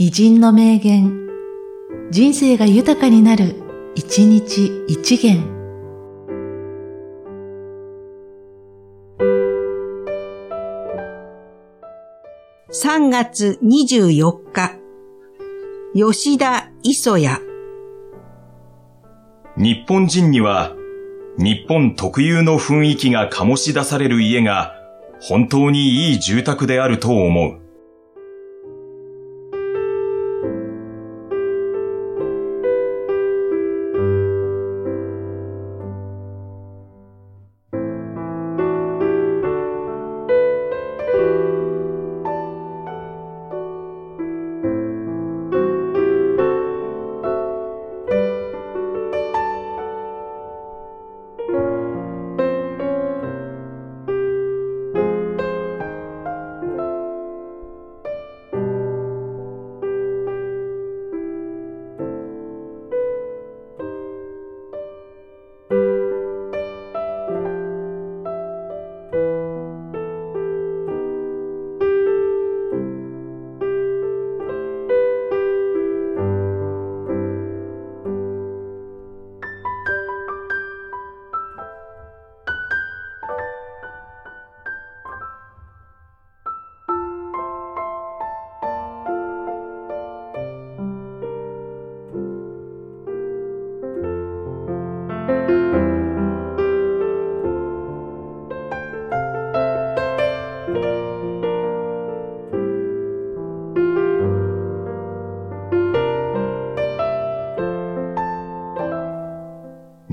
偉人の名言、人生が豊かになる、一日一元。3月24日、吉田磯谷。日本人には、日本特有の雰囲気が醸し出される家が、本当にいい住宅であると思う。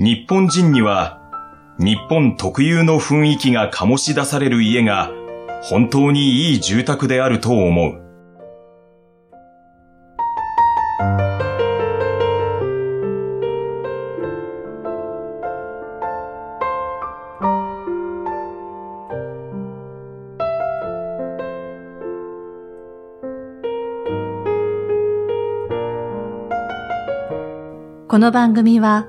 日本人には、日本特有の雰囲気が醸し出される家が、本当にいい住宅であると思う。この番組は、